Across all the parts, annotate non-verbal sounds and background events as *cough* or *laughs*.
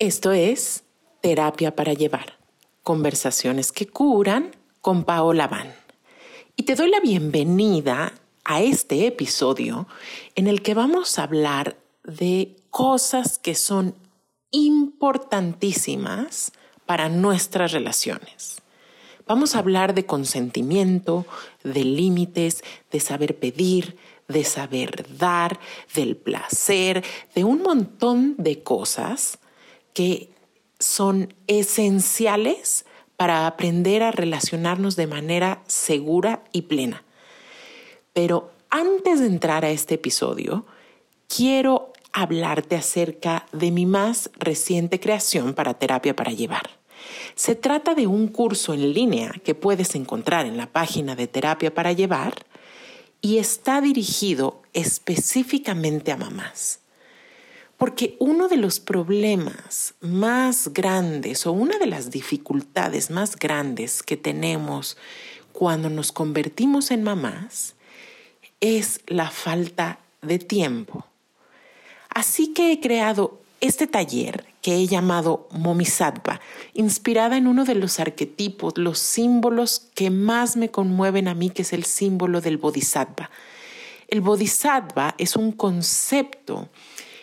Esto es Terapia para Llevar, conversaciones que curan con Paola Van. Y te doy la bienvenida a este episodio en el que vamos a hablar de cosas que son importantísimas para nuestras relaciones. Vamos a hablar de consentimiento, de límites, de saber pedir, de saber dar, del placer, de un montón de cosas que son esenciales para aprender a relacionarnos de manera segura y plena. Pero antes de entrar a este episodio, quiero hablarte acerca de mi más reciente creación para terapia para llevar. Se trata de un curso en línea que puedes encontrar en la página de terapia para llevar y está dirigido específicamente a mamás. Porque uno de los problemas más grandes o una de las dificultades más grandes que tenemos cuando nos convertimos en mamás es la falta de tiempo. Así que he creado este taller que he llamado Momisattva, inspirada en uno de los arquetipos, los símbolos que más me conmueven a mí, que es el símbolo del Bodhisattva. El Bodhisattva es un concepto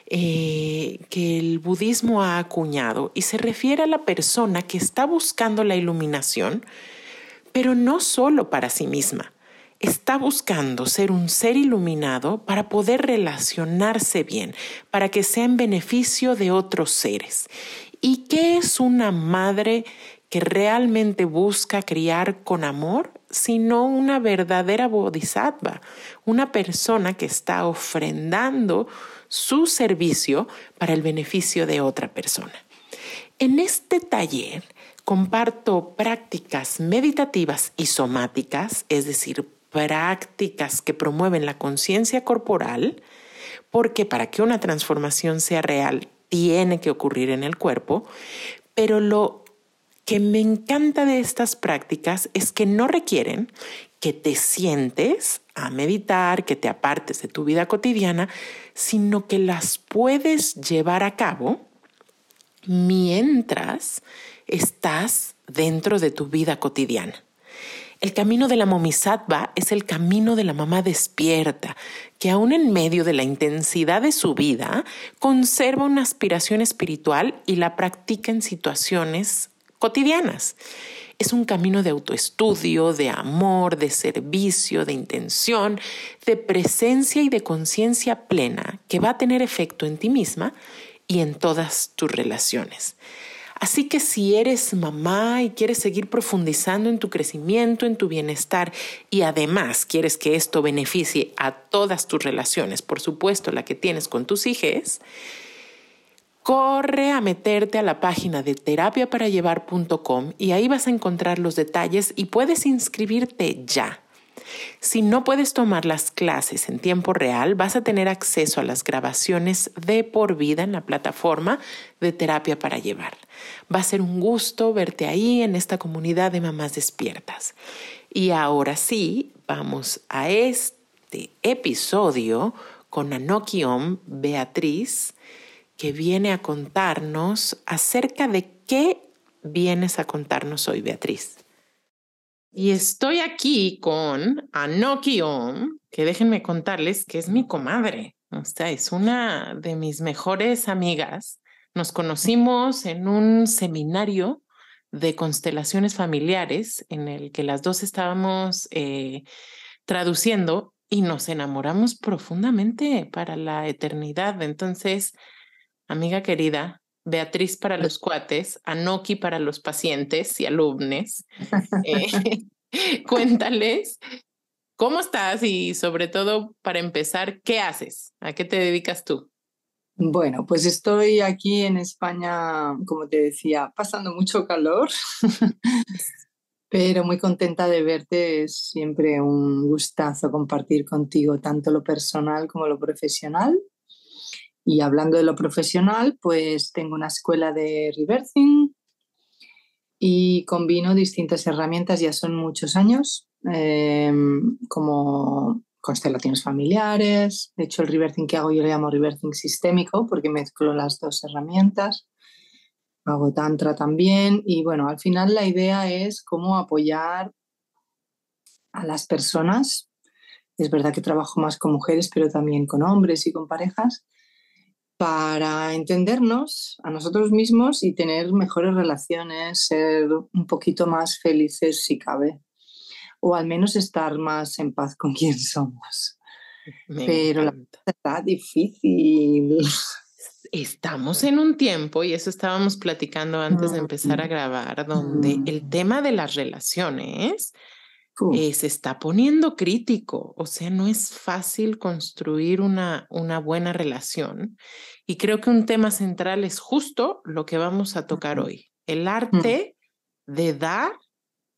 eh, que el budismo ha acuñado y se refiere a la persona que está buscando la iluminación, pero no solo para sí misma. Está buscando ser un ser iluminado para poder relacionarse bien, para que sea en beneficio de otros seres. ¿Y qué es una madre que realmente busca criar con amor? sino una verdadera bodhisattva, una persona que está ofrendando su servicio para el beneficio de otra persona. En este taller comparto prácticas meditativas y somáticas, es decir, prácticas que promueven la conciencia corporal, porque para que una transformación sea real tiene que ocurrir en el cuerpo, pero lo que me encanta de estas prácticas es que no requieren que te sientes a meditar, que te apartes de tu vida cotidiana, sino que las puedes llevar a cabo mientras estás dentro de tu vida cotidiana. El camino de la momisattva es el camino de la mamá despierta, que aún en medio de la intensidad de su vida conserva una aspiración espiritual y la practica en situaciones cotidianas. Es un camino de autoestudio, de amor, de servicio, de intención, de presencia y de conciencia plena que va a tener efecto en ti misma y en todas tus relaciones. Así que si eres mamá y quieres seguir profundizando en tu crecimiento, en tu bienestar y además quieres que esto beneficie a todas tus relaciones, por supuesto la que tienes con tus hijos, corre a meterte a la página de terapiaparallevar.com y ahí vas a encontrar los detalles y puedes inscribirte ya. Si no puedes tomar las clases en tiempo real, vas a tener acceso a las grabaciones de por vida en la plataforma de terapia para llevar. Va a ser un gusto verte ahí en esta comunidad de mamás despiertas. Y ahora sí, vamos a este episodio con Anokiom Beatriz que viene a contarnos acerca de qué vienes a contarnos hoy, Beatriz. Y estoy aquí con Anoki Om, que déjenme contarles que es mi comadre. O sea, es una de mis mejores amigas. Nos conocimos en un seminario de constelaciones familiares en el que las dos estábamos eh, traduciendo y nos enamoramos profundamente para la eternidad. Entonces, amiga querida, Beatriz para los cuates, Anoki para los pacientes y alumnos. Eh, *laughs* *laughs* cuéntales cómo estás y sobre todo, para empezar, ¿qué haces? ¿A qué te dedicas tú? Bueno, pues estoy aquí en España, como te decía, pasando mucho calor, *laughs* pero muy contenta de verte. Es siempre un gustazo compartir contigo tanto lo personal como lo profesional. Y hablando de lo profesional, pues tengo una escuela de reversing y combino distintas herramientas, ya son muchos años, em, como constelaciones familiares. De hecho, el reversing que hago yo le llamo reversing sistémico porque mezclo las dos herramientas. hago tantra también y bueno, al final la idea es cómo apoyar a las personas. Es verdad que trabajo más con mujeres, pero también con hombres y con parejas para entendernos a nosotros mismos y tener mejores relaciones, ser un poquito más felices si cabe, o al menos estar más en paz con *laughs* quien somos. Pero la está difícil. Estamos en un tiempo, y eso estábamos platicando antes de empezar a grabar, donde el tema de las relaciones eh, se está poniendo crítico. O sea, no es fácil construir una, una buena relación. Y creo que un tema central es justo lo que vamos a tocar hoy, el Mm. arte de dar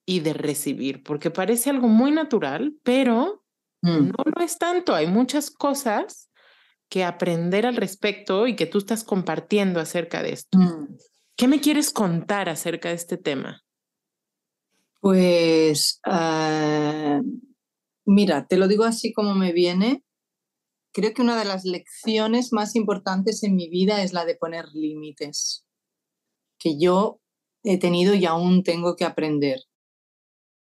y de recibir, porque parece algo muy natural, pero Mm, no lo es tanto. Hay muchas cosas que aprender al respecto y que tú estás compartiendo acerca de esto. mm. ¿Qué me quieres contar acerca de este tema? Pues eh, mira, te lo digo así como me viene. Creo que una de las lecciones más importantes en mi vida es la de poner límites, que yo he tenido y aún tengo que aprender.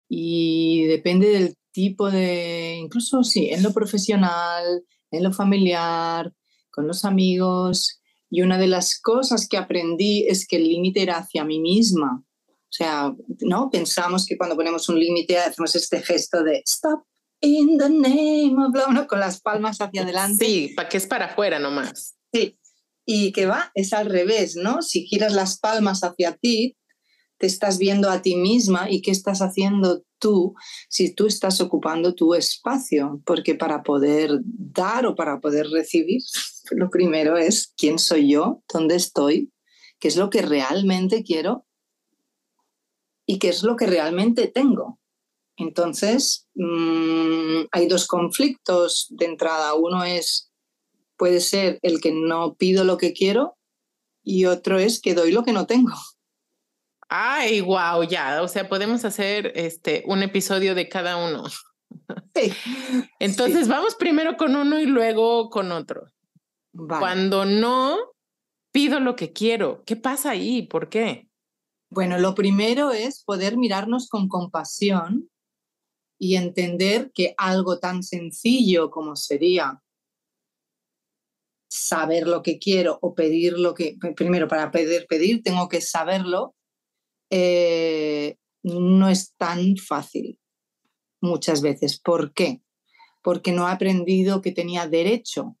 Y depende del tipo de, incluso sí, en lo profesional, en lo familiar, con los amigos. Y una de las cosas que aprendí es que el límite era hacia mí misma. O sea, ¿no? Pensamos que cuando ponemos un límite hacemos este gesto de stop in the name of love, ¿no? con las palmas hacia adelante. Sí, para que es para afuera nomás. Sí. Y que va, es al revés, ¿no? Si giras las palmas hacia ti, te estás viendo a ti misma y qué estás haciendo tú si tú estás ocupando tu espacio, porque para poder dar o para poder recibir, *laughs* lo primero es quién soy yo, dónde estoy, qué es lo que realmente quiero y qué es lo que realmente tengo. Entonces, mmm, hay dos conflictos de entrada. Uno es, puede ser el que no pido lo que quiero y otro es que doy lo que no tengo. Ay, wow, ya. O sea, podemos hacer este un episodio de cada uno. Sí. *laughs* Entonces, sí. vamos primero con uno y luego con otro. Vale. Cuando no pido lo que quiero, ¿qué pasa ahí? ¿Por qué? Bueno, lo primero es poder mirarnos con compasión y entender que algo tan sencillo como sería saber lo que quiero o pedir lo que, primero para pedir, pedir, tengo que saberlo, eh, no es tan fácil muchas veces. ¿Por qué? Porque no he aprendido que tenía derecho.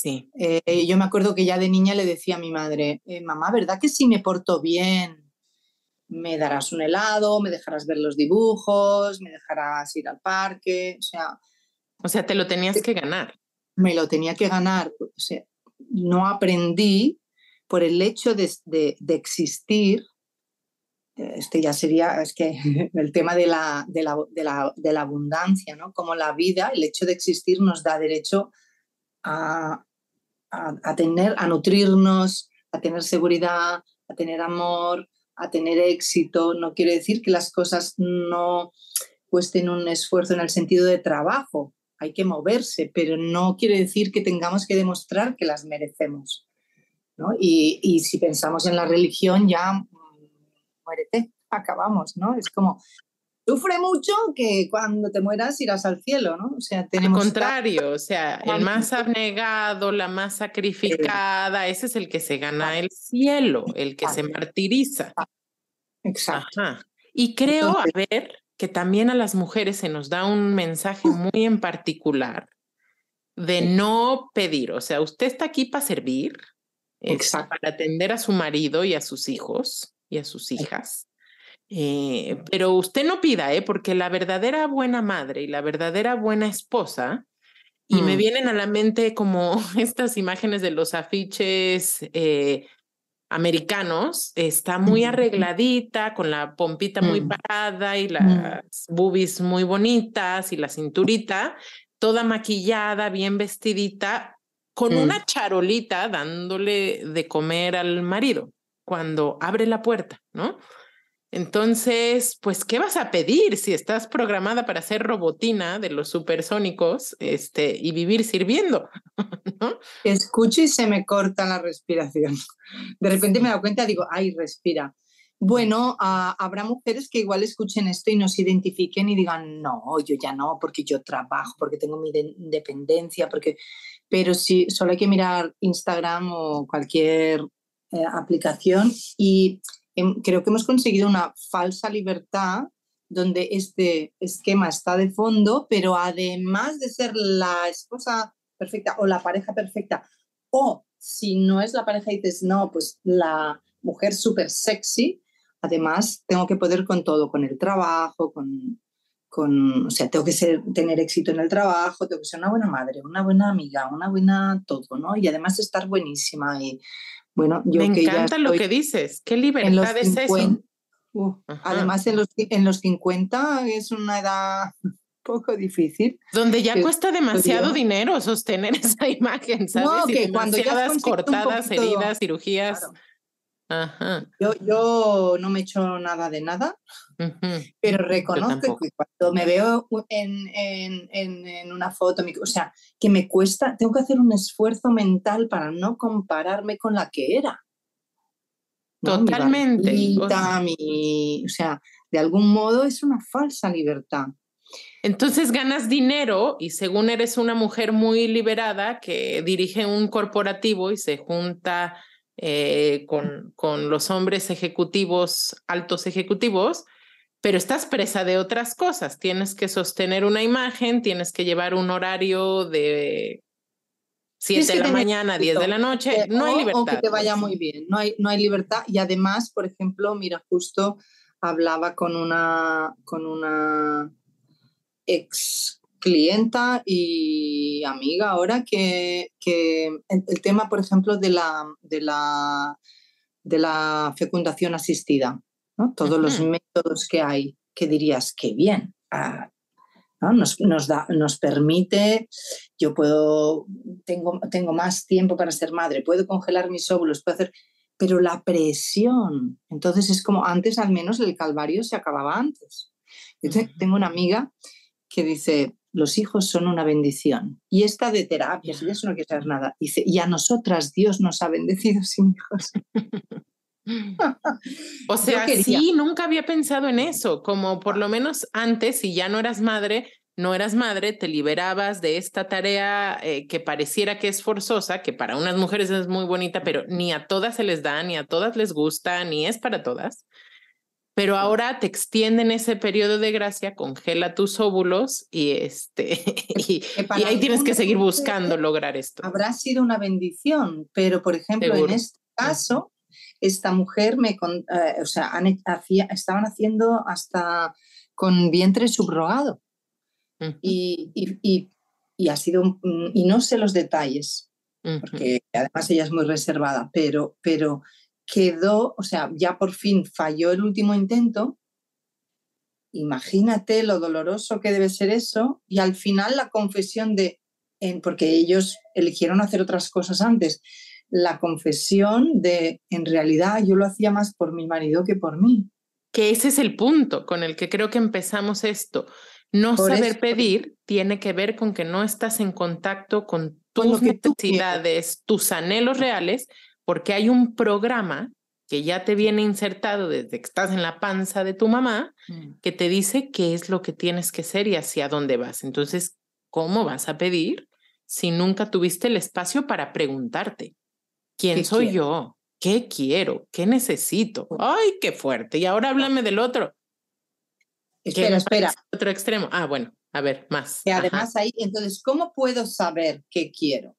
Sí. Eh, yo me acuerdo que ya de niña le decía a mi madre, eh, mamá, ¿verdad que si me porto bien me darás un helado, me dejarás ver los dibujos, me dejarás ir al parque? O sea, o sea, te lo tenías que ganar. Me lo tenía que ganar. O sea, no aprendí por el hecho de, de, de existir. Este ya sería, es que *laughs* el tema de la, de la, de la, de la abundancia, ¿no? Como la vida, el hecho de existir nos da derecho a, a, tener, a nutrirnos, a tener seguridad, a tener amor, a tener éxito. No quiere decir que las cosas no cuesten un esfuerzo en el sentido de trabajo. Hay que moverse, pero no quiere decir que tengamos que demostrar que las merecemos. ¿no? Y, y, si pensamos en la religión, ya mmm, muérete, acabamos, ¿no? Es como, sufre mucho que cuando te mueras irás al cielo, ¿no? O sea, tenemos... Al contrario, o sea, el más abnegado, la más sacrificada, ese es el que se gana el cielo, el que se martiriza. Exacto. Ajá. Y creo, a ver, que también a las mujeres se nos da un mensaje muy en particular de no pedir, o sea, usted está aquí para servir, Exacto. para atender a su marido y a sus hijos y a sus hijas. Eh, pero usted no pida, ¿eh? porque la verdadera buena madre y la verdadera buena esposa, y mm. me vienen a la mente como *laughs* estas imágenes de los afiches eh, americanos, está muy arregladita, con la pompita muy Mm. parada y las boobies muy bonitas y la cinturita, toda maquillada, bien vestidita, con Mm. una charolita dándole de comer al marido cuando abre la puerta, ¿no? Entonces, pues, ¿qué vas a pedir si estás programada para ser robotina de los supersónicos este, y vivir sirviendo? *laughs* ¿no? Escucho y se me corta la respiración. De repente me doy cuenta, digo, ay, respira. Bueno, ah, habrá mujeres que igual escuchen esto y no se identifiquen y digan, no, yo ya no, porque yo trabajo, porque tengo mi independencia, porque... Pero sí, solo hay que mirar Instagram o cualquier eh, aplicación y creo que hemos conseguido una falsa libertad donde este esquema está de fondo, pero además de ser la esposa perfecta o la pareja perfecta, o si no es la pareja y dices, no, pues la mujer súper sexy, además tengo que poder con todo, con el trabajo, con, con, o sea, tengo que ser, tener éxito en el trabajo, tengo que ser una buena madre, una buena amiga, una buena todo, ¿no? Y además estar buenísima y bueno, yo Me encanta lo que dices. ¿Qué libertad es eso? además, en los, en los 50 es una edad *laughs* poco difícil. Donde ya cuesta demasiado dinero sostener *laughs* esa imagen, ¿sabes? No, que cuando ya cortadas, heridas, cirugías. Yo, yo no me echo nada de nada, pero reconozco que cuando me veo en, en, en, una foto, o sea, que me cuesta, tengo que hacer un esfuerzo mental para no compararme con la que era. Totalmente. o, sea, o sea, de algún modo es una falsa libertad. Entonces ganas dinero y según eres una mujer muy liberada que dirige un corporativo y se junta eh, con, con los hombres ejecutivos, altos ejecutivos, pero estás presa de otras cosas. Tienes que sostener una imagen, tienes que llevar un horario de 7 de la mañana, 10 de la noche. Eh, no hay libertad. O que te vaya muy bien, no hay, no hay libertad. Y además, por ejemplo, mira, justo hablaba con una, con una ex clienta y amiga ahora que, el, tema, por ejemplo, de la, de la, de la fecundación asistida, ¿no? todos los métodos que hay, que dirías, qué bien, ah, nos, nos, da, nos permite, yo puedo, tengo, tengo más tiempo para ser madre, puedo congelar mis óvulos, puedo hacer, pero la presión, entonces es como antes al menos el calvario se acababa antes. Yo tengo una amiga que dice, los hijos son una bendición. Y esta de terapia, si eso no quiere saber nada, dice, y a nosotras Dios nos ha bendecido sin hijos. *laughs* o sea, sí, nunca había pensado en eso, como por lo menos antes, si ya no eras madre, no eras madre, te liberabas de esta tarea eh, que pareciera que es forzosa, que para unas mujeres es muy bonita, pero ni a todas se les da, ni a todas les gusta, ni es para todas pero ahora te extienden ese periodo de gracia, congela tus óvulos y, este, *laughs* y, ahí tienes que seguir buscando lograr esto. Habrá sido una bendición, pero por ejemplo, en este caso, esta mujer me, eh, o sea, estaban haciendo hasta con vientre subrogado. y, y, ha sido, y no sé los detalles, porque además ella es muy reservada, pero, pero quedó, o sea, ya por fin falló el último intento. Imagínate lo doloroso que debe ser eso. Y al final la confesión de, porque ellos eligieron hacer otras cosas antes, la confesión de, en realidad yo lo hacía más por mi marido que por mí. Que ese es el punto con el que creo que empezamos esto. No saber pedir tiene que ver con que no estás en contacto con tus necesidades, tus anhelos reales, porque hay un programa que ya te viene insertado desde que estás en la panza de tu mamá, mm. que te dice qué es lo que tienes que ser y hacia dónde vas. Entonces, ¿cómo vas a pedir si nunca tuviste el espacio para preguntarte, ¿quién soy yo? ¿Qué quiero? ¿Qué necesito? ¡Ay, qué fuerte! Y ahora háblame del otro. Espera, espera. Otro extremo. Ah, bueno, a ver, más. Y además ahí, entonces, ¿cómo puedo saber qué quiero?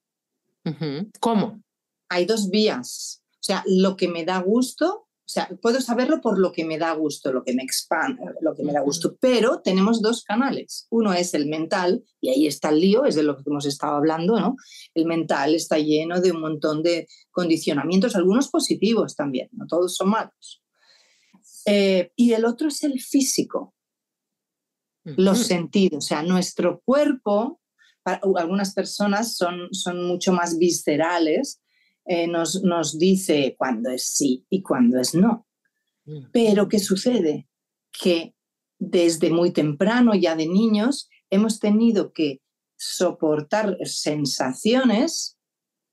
¿Cómo? Hay dos vías. O sea, lo que me da gusto, o sea, puedo saberlo por lo que me da gusto, lo que me expande, lo que me da gusto, pero tenemos dos canales. Uno es el mental, y ahí está el lío, es de lo que hemos estado hablando, ¿no? El mental está lleno de un montón de condicionamientos, algunos positivos también, no todos son malos. Eh, y el otro es el físico, los sentidos, o sea, nuestro cuerpo, algunas personas son, son mucho más viscerales, eh, nos, nos dice cuándo es sí y cuándo es no. Mm. Pero ¿qué sucede? Que desde muy temprano, ya de niños, hemos tenido que soportar sensaciones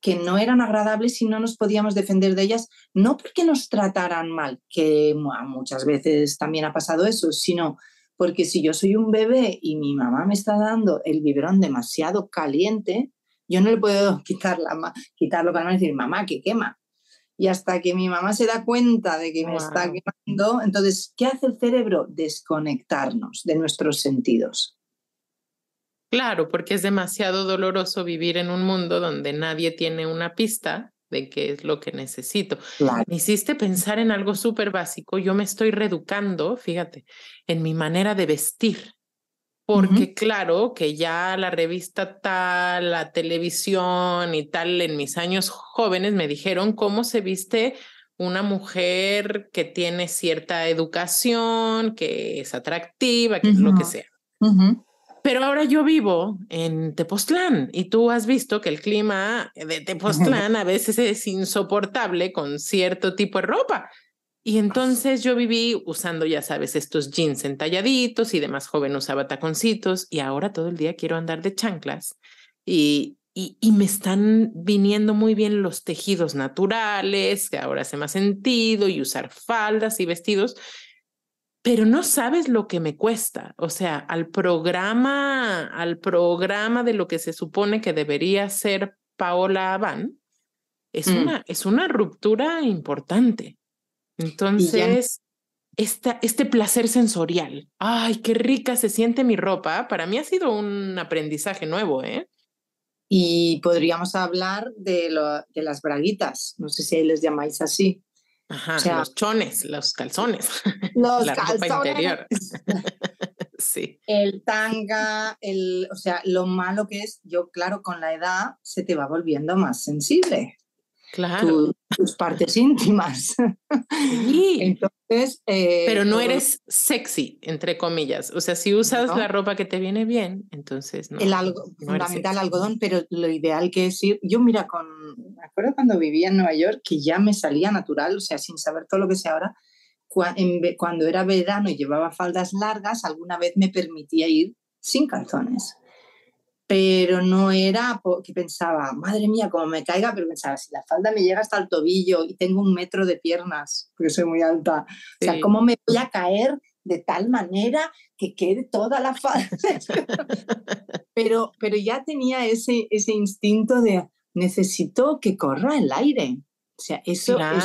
que no eran agradables y no nos podíamos defender de ellas, no porque nos trataran mal, que muchas veces también ha pasado eso, sino porque si yo soy un bebé y mi mamá me está dando el biberón demasiado caliente, yo no le puedo *laughs* quitar la, quitarlo para no decir, mamá, que quema. Y hasta que mi mamá se da cuenta de que me está quemando, entonces, ¿qué hace el cerebro? Desconectarnos de nuestros sentidos. Claro, porque es demasiado doloroso vivir en un mundo donde nadie tiene una pista de qué es lo que necesito. Me hiciste pensar en algo súper básico. Yo me estoy reeducando, fíjate, en mi manera de vestir. Porque claro que ya la revista tal, la televisión y tal, en mis años jóvenes me dijeron cómo se viste una mujer que tiene cierta educación, que es atractiva, que es lo que sea. Pero ahora yo vivo en Tepoztlán y tú has visto que el clima de Tepoztlán a veces es insoportable con cierto tipo de ropa. Y entonces yo viví usando, ya sabes, estos jeans entalladitos y demás joven usaba taconcitos y ahora todo el día quiero andar de chanclas y, y, y, me están viniendo muy bien los tejidos naturales, que ahora hace más sentido y usar faldas y vestidos pero no sabes lo que me cuesta. O sea, al programa, al programa de lo que se supone que debería ser Paola Abán, es, mm. una, es una ruptura importante. Entonces, esta, este placer sensorial, ay, qué rica se siente mi ropa, para mí ha sido un aprendizaje nuevo, ¿eh? Y podríamos hablar de, lo, de las braguitas, no sé si les llamáis así. Ajá, los chones, los calzones. *laughs* Los la calzones. Ropa interior. *laughs* sí. El tanga, el, o sea, lo malo que es, yo claro, con la edad se te va volviendo más sensible. Claro. tus partes íntimas. *laughs* Sí. Entonces. Eh, Pero no eres sexy, entre comillas. O sea, si usas la ropa que te viene bien, entonces no. El algo, fundamental algodón, pero lo ideal que es ir. Yo, mira, con. Me acuerdo cuando vivía en Nueva York que ya me salía natural, o sea, sin saber todo lo que sé ahora. Cuando era verano y llevaba faldas largas, alguna vez me permitía ir sin calzones pero no era porque pensaba, madre mía, como me caiga, pero pensaba, si la falda me llega hasta el tobillo y tengo un metro de piernas, porque soy muy alta, o sea, ¿cómo me voy a caer de tal manera que quede toda la falda? *laughs* pero, pero ya tenía ese, ese instinto de necesito que corra el aire. O sea, eso es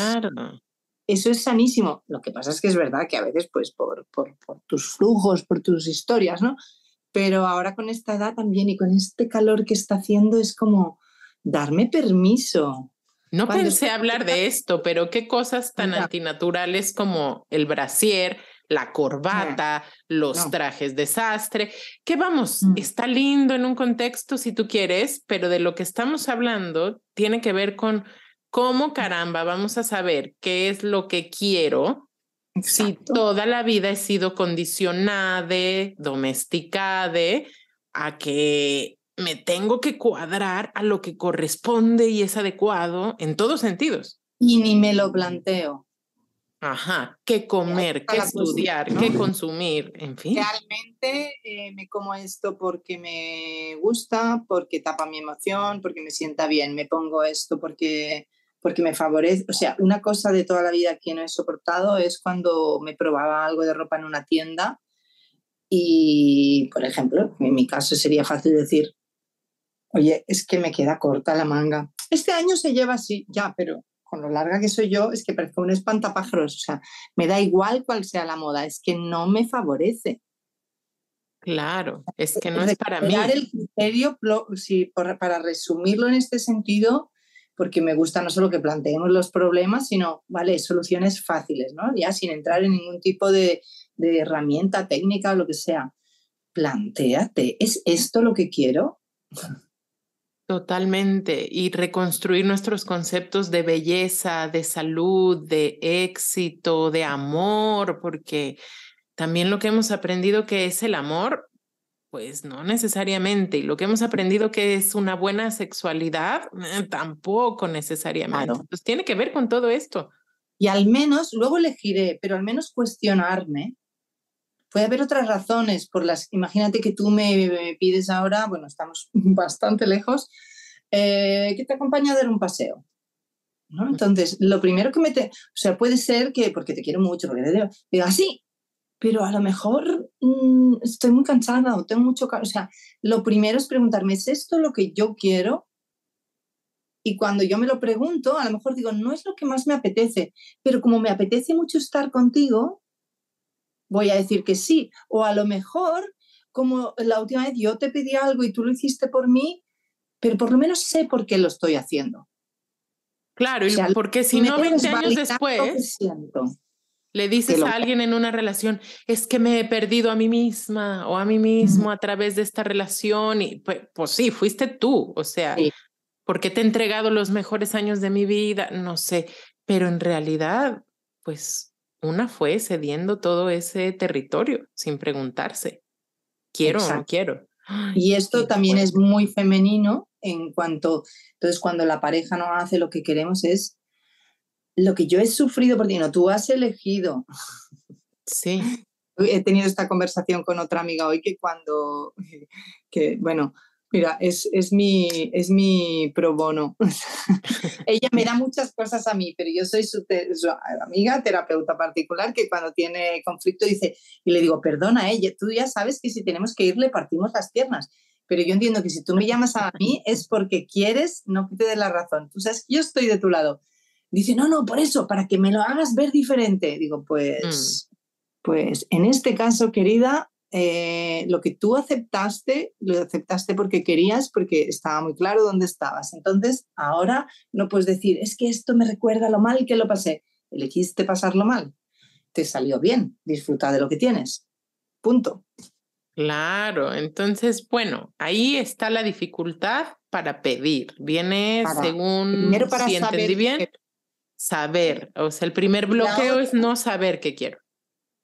eso es sanísimo. Lo que pasa es que es verdad que a veces, pues, por, por, por, tus flujos, por tus historias, ¿no? Pero ahora con esta edad también y con este calor que está haciendo es como darme permiso. No pensé hablar de esto, pero qué cosas tan antinaturales como el brasier, la corbata, los trajes desastre, que vamos, mm. está lindo en un contexto si tú quieres, pero de lo que estamos hablando tiene que ver con cómo caramba vamos a saber qué es lo que quiero si toda la vida he sido condicionada, domesticada a que me tengo que cuadrar a lo que corresponde y es adecuado en todos sentidos. Y ni me lo planteo. Ajá, qué comer, qué estudiar, qué consumir, en fin. Realmente eh, me como esto porque me gusta, porque tapa mi emoción, porque me sienta bien. Me pongo esto porque porque me favorece, o sea, una cosa de toda la vida que no he soportado es cuando me probaba algo de ropa en una tienda y, por ejemplo, en mi caso sería fácil decir, oye, es que me queda corta la manga. Este año se lleva así, ya, pero con lo larga que soy yo, es que parece un espantapájaros, o sea, me da igual cuál sea la moda, es que no me favorece. Claro, es que no es para mí. el criterio, si, para resumirlo en este sentido, porque me gusta no solo que planteemos los problemas, sino, vale, soluciones fáciles, ¿no? Ya sin entrar en ningún tipo de, herramienta técnica o lo que sea. Plantéate, ¿es esto lo que quiero? Totalmente. Y reconstruir nuestros conceptos de belleza, de salud, de éxito, de amor, porque también lo que hemos aprendido que es el amor pues no necesariamente. Y lo que hemos aprendido que es una buena sexualidad, eh, tampoco necesariamente. Pues tiene que ver con todo esto. Y al menos, luego elegiré, pero al menos cuestionarme. Puede haber otras razones por las, imagínate que tú me pides ahora, bueno, estamos *laughs* bastante lejos, eh, que te acompañe a dar un paseo. ¿no? Entonces, lo primero que me te, o sea, puede ser que, porque te quiero mucho, porque te digo, así, pero a lo mejor mm, estoy muy cansada o tengo mucho, o sea, lo primero es preguntarme, ¿es esto lo que yo quiero? Y cuando yo me lo pregunto, a lo mejor digo, no es lo que más me apetece, pero como me apetece mucho estar contigo, voy a decir que sí. O a lo mejor, como la última vez yo te pedí algo y tú lo hiciste por mí, pero por lo menos sé por qué lo estoy haciendo. Claro, porque si no, 20 años después, le dices a alguien en una relación, es que me he perdido a mí misma o a mí mismo a través de esta relación, y pues, pues sí, fuiste tú, o sea, porque te he entregado los mejores años de mi vida, no sé, pero en realidad, pues una fue cediendo todo ese territorio sin preguntarse, quiero o no quiero. Y esto también es muy femenino en cuanto, entonces cuando la pareja no hace lo que queremos es lo que yo he sufrido por ti, no, tú has elegido. Sí. He tenido esta conversación con otra amiga hoy que cuando, que bueno, Mira, es, es, mi, es mi pro bono. Ella me da muchas cosas a mí, pero yo soy su, amiga, terapeuta particular, que cuando tiene conflicto dice, y le digo, perdona, ella, tú ya sabes que si tenemos que ir le partimos las piernas, pero yo entiendo que si tú me llamas a mí es porque quieres, no que te dé la razón. Tú sabes yo estoy de tu lado. Dice, no, no, por eso, para que me lo hagas ver diferente. Digo, pues, mm. pues en este caso, querida, eh, lo que tú aceptaste, lo aceptaste porque querías, porque estaba muy claro dónde estabas. Entonces, ahora no puedes decir, es que esto me recuerda lo mal que lo pasé. Elegiste pasarlo mal. Te salió bien. Disfruta de lo que tienes. Punto. Claro, entonces, bueno, ahí está la dificultad para pedir. Viene según, primero para si entendí bien, saber. O sea, el primer bloqueo es no saber qué quiero.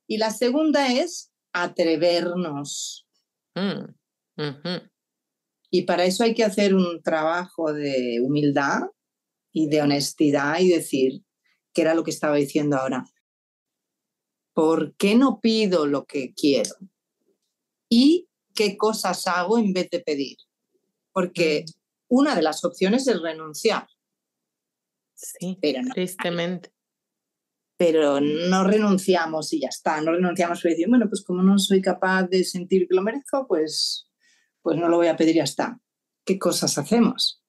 Y la segunda es atrevernos. Mm, y para eso hay que hacer un trabajo de humildad y de honestidad y decir, que era lo que estaba diciendo ahora, ¿por qué no pido lo que quiero? ¿Y qué cosas hago en vez de pedir? Porque mm. una de las opciones es renunciar. Sí, pero tristemente pero no renunciamos y ya está, no renunciamos y decir, bueno, pues como no soy capaz de sentir que lo merezco, pues, pues no lo voy a pedir y ya está. ¿Qué cosas hacemos?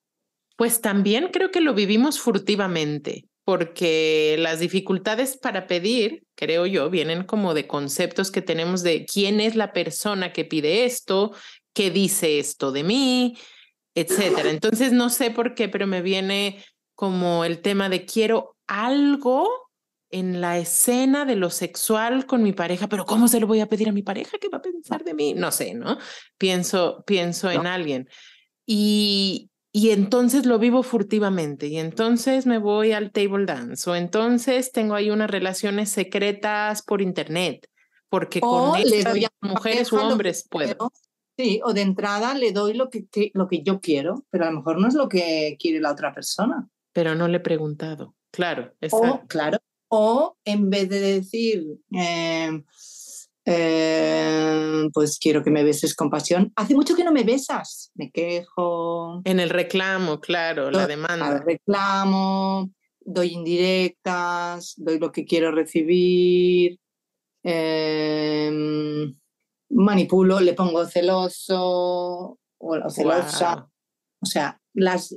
Pues también creo que lo vivimos furtivamente, porque las dificultades para pedir, creo yo, vienen como de conceptos que tenemos de quién es la persona que pide esto, qué dice esto de mí, etcétera. Entonces no sé por qué, pero me viene como el tema de quiero algo en la escena de lo sexual con mi pareja, pero ¿cómo se lo voy a pedir a mi pareja? ¿Qué va a pensar de mí? No sé, ¿no? Pienso, pienso en alguien. Y, y entonces lo vivo furtivamente y entonces me voy al table dance o entonces tengo ahí unas relaciones secretas por internet, porque con mujeres u hombres puedo. Sí, o de entrada le doy lo que, lo que yo quiero, pero a lo mejor no es lo que quiere la otra persona. Pero no le he preguntado. Claro, exacto. claro, o en vez de decir, em, em, pues quiero que me beses con pasión, hace mucho que no me besas, me quejo. En el reclamo, claro, la demanda. El reclamo, doy indirectas, doy lo que quiero recibir, em, manipulo, le pongo celoso o, celosa. O sea, las,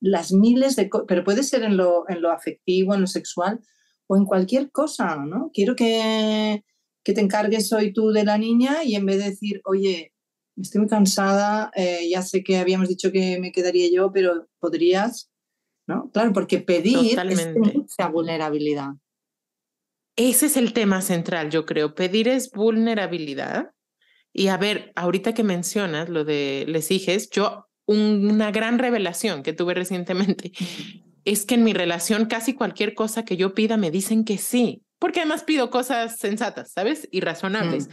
las miles de cosas, pero puede ser en lo, en lo afectivo, en lo sexual, o en cualquier cosa, ¿no? Quiero que, que te encargues hoy tú de la niña y en vez de decir, oye, estoy muy cansada, eh, ya sé que habíamos dicho que me quedaría yo, pero podrías, ¿no? Claro, porque pedir es mucha vulnerabilidad. Ese es el tema central, yo creo. Pedir es vulnerabilidad. Y a ver, ahorita que mencionas lo de les hijes, yo una gran revelación que tuve recientemente es que en mi relación casi cualquier cosa que yo pida me dicen que sí, porque además pido cosas sensatas, ¿sabes? Y razonables. Mm.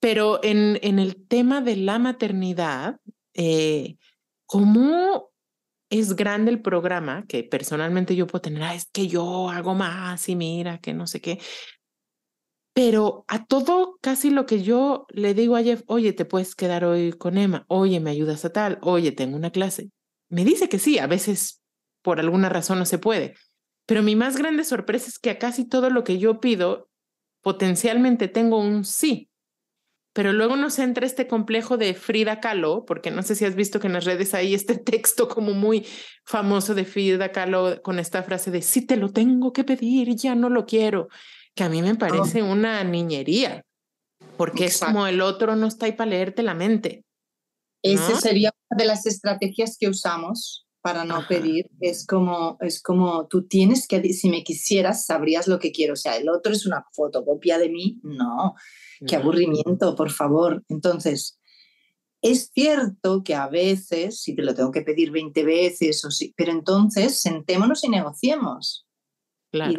Pero en, en el tema de la maternidad, eh, ¿cómo es grande el programa, que personalmente yo puedo tener, ah, es que yo hago más y mira, que no sé qué. Pero a todo casi lo que yo le digo a Jeff, oye, te puedes quedar hoy con Emma, oye, me ayudas a tal, oye, tengo una clase. Me dice que sí, a veces por alguna razón no se puede. Pero mi más grande sorpresa es que a casi todo lo que yo pido, potencialmente tengo un sí. Pero luego nos entra este complejo de Frida Kahlo, porque no sé si has visto que en las redes hay este *laughs* texto como muy famoso de Frida Kahlo con esta frase de sí te lo tengo que pedir, ya no lo quiero que a mí me parece una niñería, porque es como el otro no está ahí para leerte la mente. Esa sería una de las estrategias que usamos para no pedir. Es como, es como tú tienes que, si me quisieras, sabrías lo que quiero. O sea, el otro es una fotocopia de mí. No, qué aburrimiento, por favor. Entonces, es cierto que a veces, si te lo tengo que pedir 20 veces, o sí, pero entonces sentémonos y negociemos. Claro.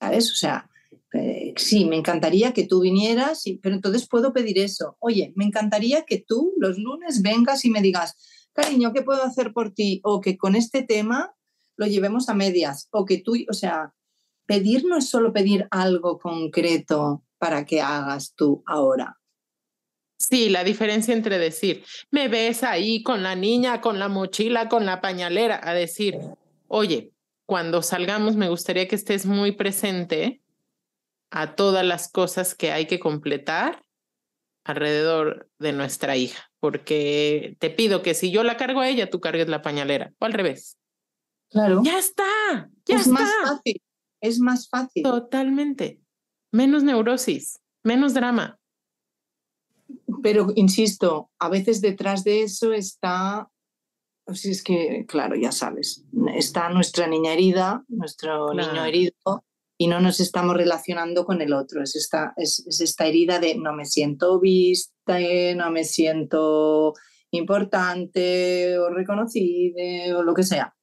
¿Sabes? O sea, eh, sí, me encantaría que tú vinieras, pero entonces puedo pedir eso. Oye, me encantaría que tú los lunes vengas y me digas, cariño, ¿qué puedo hacer por ti? O que con este tema lo llevemos a medias. O que tú, o sea, pedir no es solo pedir algo concreto para que hagas tú ahora. Sí, la diferencia entre decir, me ves ahí con la niña, con la mochila, con la pañalera, a decir, oye, cuando salgamos me gustaría que estés muy presente a todas las cosas que hay que completar alrededor de nuestra hija, porque te pido que si yo la cargo a ella, tú cargues la pañalera, o al revés. Claro. Ya está, ya es más fácil, es más fácil. Totalmente. Menos neurosis, menos drama. Pero insisto, a veces detrás de eso está, pues es que, claro, ya sabes, está nuestra niña herida, nuestro niño herido, y no nos estamos relacionando con el otro. Es esta, es, esta herida de no me siento vista, no me siento importante o reconocida o lo que sea.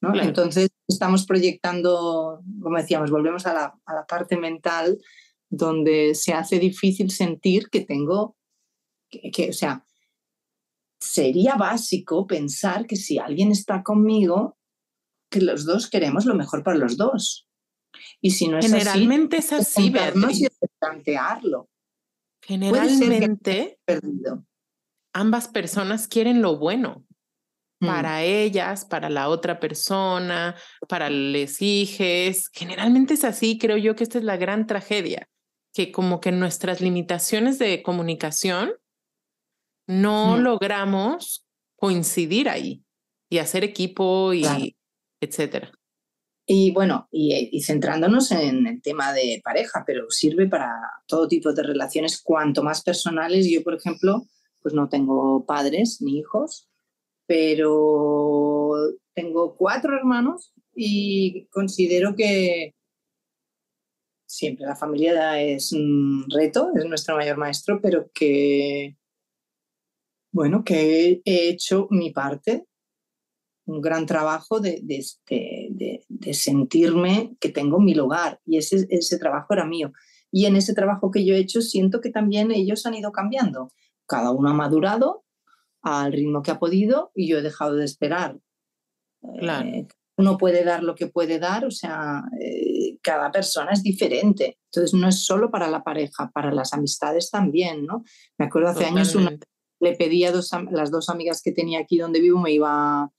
¿no? Entonces estamos proyectando, como decíamos, volvemos a la, a la, parte mental donde se hace difícil sentir que tengo, que, que, o sea, sería básico pensar que si alguien está conmigo, que los dos queremos lo mejor para los dos. Y si no es Generalmente es así, y plantearlo. Generalmente ambas personas quieren lo bueno mm. para ellas, para la otra persona, para les hijes. Generalmente es así, creo yo que esta es la gran tragedia, que como que nuestras limitaciones de comunicación no mm. logramos coincidir ahí y hacer equipo y etcétera. Y bueno, y, centrándonos en el tema de pareja, pero sirve para todo tipo de relaciones, cuanto más personales. Yo, por ejemplo, pues no tengo padres ni hijos, pero tengo cuatro hermanos y considero que siempre la familia es un reto, es nuestro mayor maestro, pero que, bueno, que he hecho mi parte un gran trabajo de, este, de, de, sentirme que tengo mi lugar y ese, ese trabajo era mío. Y en ese trabajo que yo he hecho siento que también ellos han ido cambiando. Cada uno ha madurado al ritmo que ha podido y yo he dejado de esperar. Claro. Eh, uno puede dar lo que puede dar, o sea, eh, cada persona es diferente. Entonces no es solo para la pareja, para las amistades también, ¿no? Me acuerdo hace años una, le pedí a dos, las dos amigas que tenía aquí donde vivo, me iba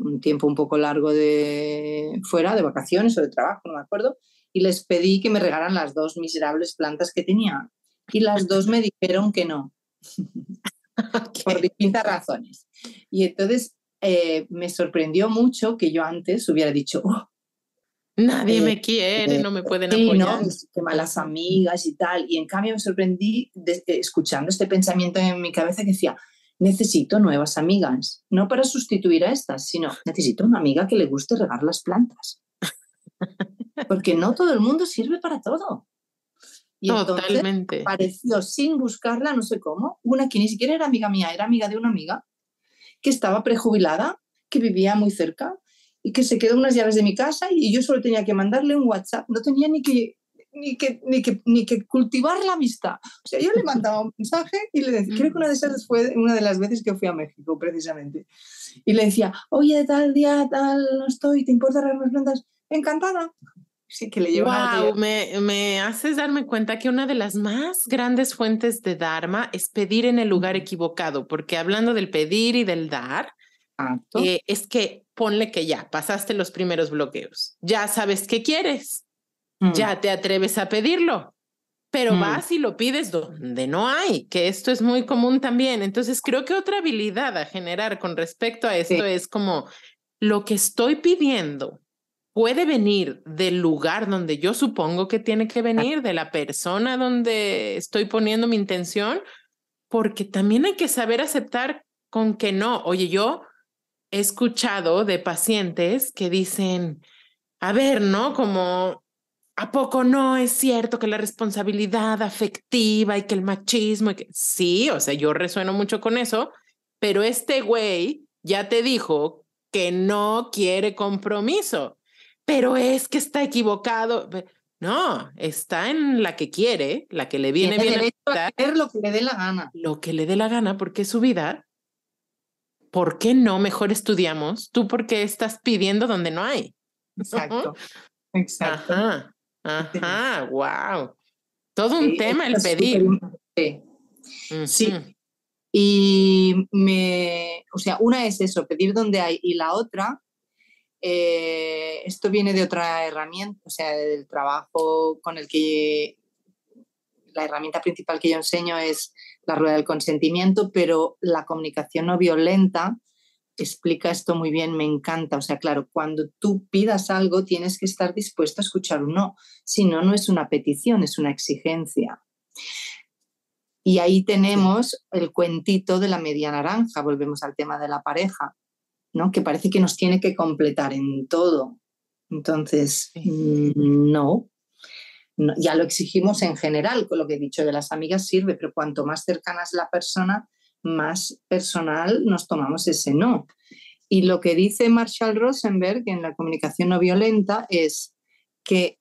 un tiempo un poco largo de fuera, de vacaciones o de trabajo, no me acuerdo, y les pedí que me regaran las dos miserables plantas que tenía. Y las dos me dijeron que no, *laughs* por distintas razones. Y entonces eh, me sorprendió mucho que yo antes hubiera dicho, oh, Nadie eh, me quiere, no me pueden apoyar. No, qué malas amigas y tal. Y en cambio me sorprendí escuchando este pensamiento en mi cabeza que decía, necesito nuevas amigas, no para sustituir a estas, sino necesito una amiga que le guste regar las plantas. Porque no todo el mundo sirve para todo. Y Totalmente. apareció sin buscarla, no sé cómo, una que ni siquiera era amiga mía, era amiga de una amiga que estaba prejubilada, que vivía muy cerca y que se quedó unas llaves de mi casa y yo solo tenía que mandarle un WhatsApp, no tenía ni que ni que, ni que, ni que cultivar la amistad. O sea, yo le mandaba un mensaje y le decía, creo que una de esas fue una de las veces que fui a México, precisamente. Y le decía, oye, tal día, tal, no estoy, ¿te importa las plantas? Encantada. Sí, que le. Wow, me, me haces darme cuenta que una de las más grandes fuentes de Dharma es pedir en el lugar equivocado, porque hablando del pedir y del dar, eh, es que ponle que ya pasaste los primeros bloqueos, ya sabes qué quieres, mm. ya te atreves a pedirlo, pero mm. vas y lo pides donde no hay, que esto es muy común también. Entonces, creo que otra habilidad a generar con respecto a esto es como lo que estoy pidiendo puede venir del lugar donde yo supongo que tiene que venir, de la persona donde estoy poniendo mi intención, porque también hay que saber aceptar con que no. Oye, yo he escuchado de pacientes que dicen, a ver, ¿no? Como, ¿a poco no es cierto que la responsabilidad afectiva y que el machismo, y que... sí, o sea, yo resueno mucho con eso, pero este güey ya te dijo que no quiere compromiso, pero es que está equivocado. No, está en la que quiere, la que le viene bien. A hacer lo que le dé la gana. Lo que le dé la gana, porque es su vida ¿por qué no mejor estudiamos? ¿Tú por qué estás pidiendo donde no hay? Exacto, exacto. Ajá, ajá, wow. Todo un tema el pedir. Sí. Y me, o sea, una es eso, pedir donde hay, y la otra, eh, esto viene de otra herramienta, o sea, del trabajo con el que la herramienta principal que yo enseño es la rueda del consentimiento, pero la comunicación no violenta explica esto muy bien, me encanta. O sea, claro, cuando tú pidas algo tienes que estar dispuesto a escuchar un no. Si no, no es una petición, es una exigencia. Y ahí tenemos el cuentito de la media naranja, volvemos al tema de la pareja, ¿no? que parece que nos tiene que completar en todo. Entonces, mm, no, ya lo exigimos en general, con lo que he dicho de las amigas sirve, pero cuanto más cercana es la persona, más personal nos tomamos ese no. Y lo que dice Marshall Rosenberg en la comunicación no violenta es que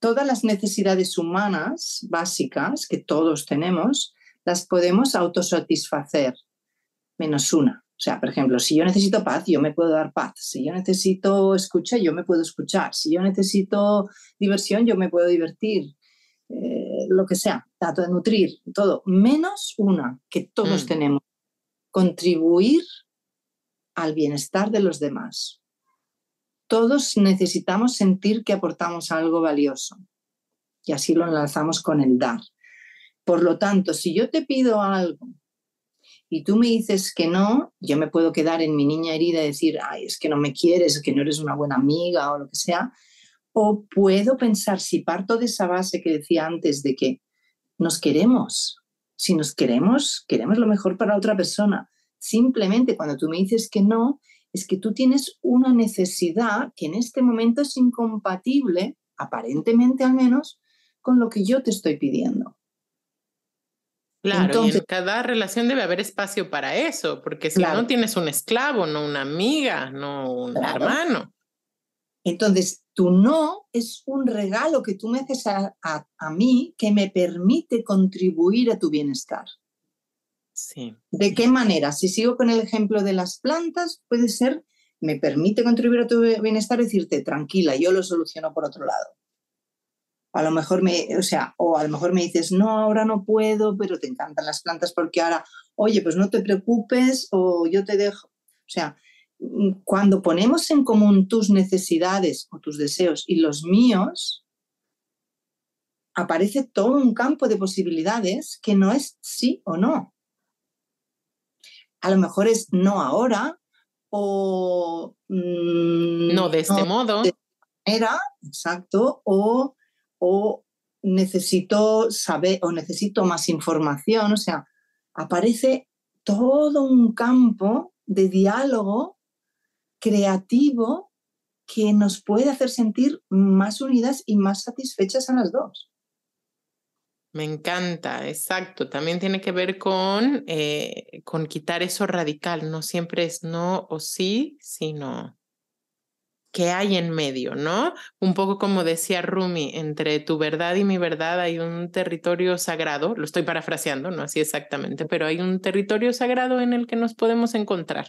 todas las necesidades humanas básicas que todos tenemos, las podemos autosatisfacer, menos una. O sea, por ejemplo, si yo necesito paz, yo me puedo dar paz. Si yo necesito escucha, yo me puedo escuchar. Si yo necesito diversión, yo me puedo divertir. Eh, lo que sea, trato de nutrir, todo. Menos una que todos mm. tenemos. Contribuir al bienestar de los demás. Todos necesitamos sentir que aportamos algo valioso. Y así lo enlazamos con el dar. Por lo tanto, si yo te pido algo y tú me dices que no, yo me puedo quedar en mi niña herida y decir, ay, es que no me quieres, que no eres una buena amiga o lo que sea. O puedo pensar, si parto de esa base que decía antes de que nos queremos, si nos queremos, queremos lo mejor para otra persona. Simplemente cuando tú me dices que no, es que tú tienes una necesidad que en este momento es incompatible, aparentemente al menos, con lo que yo te estoy pidiendo. Claro, y en cada relación debe haber espacio para eso, porque si no tienes un esclavo, no una amiga, no un hermano. Entonces, tu no es un regalo que tú me haces a, a, mí que me permite contribuir a tu bienestar. Sí. ¿De qué manera? Si sigo con el ejemplo de las plantas, puede ser, me permite contribuir a tu bienestar, decirte, tranquila, yo lo soluciono por otro lado. A lo mejor me, o sea, o a lo mejor me dices, no, ahora no puedo, pero te encantan las plantas porque ahora, oye, pues no te preocupes o yo te dejo. O sea, cuando ponemos en común tus necesidades o tus deseos y los míos, aparece todo un campo de posibilidades que no es sí o no. A lo mejor es no ahora o... Mm, no de este modo. Era, exacto, o o necesito saber o necesito más información, o sea, aparece todo un campo de diálogo creativo que nos puede hacer sentir más unidas y más satisfechas a las dos. Me encanta, exacto. También tiene que ver con, eh, con quitar eso radical. No siempre es no o sí, sino ¿Qué hay en medio, no? Un poco como decía Rumi, entre tu verdad y mi verdad hay un territorio sagrado, lo estoy parafraseando, no así exactamente, pero hay un territorio sagrado en el que nos podemos encontrar.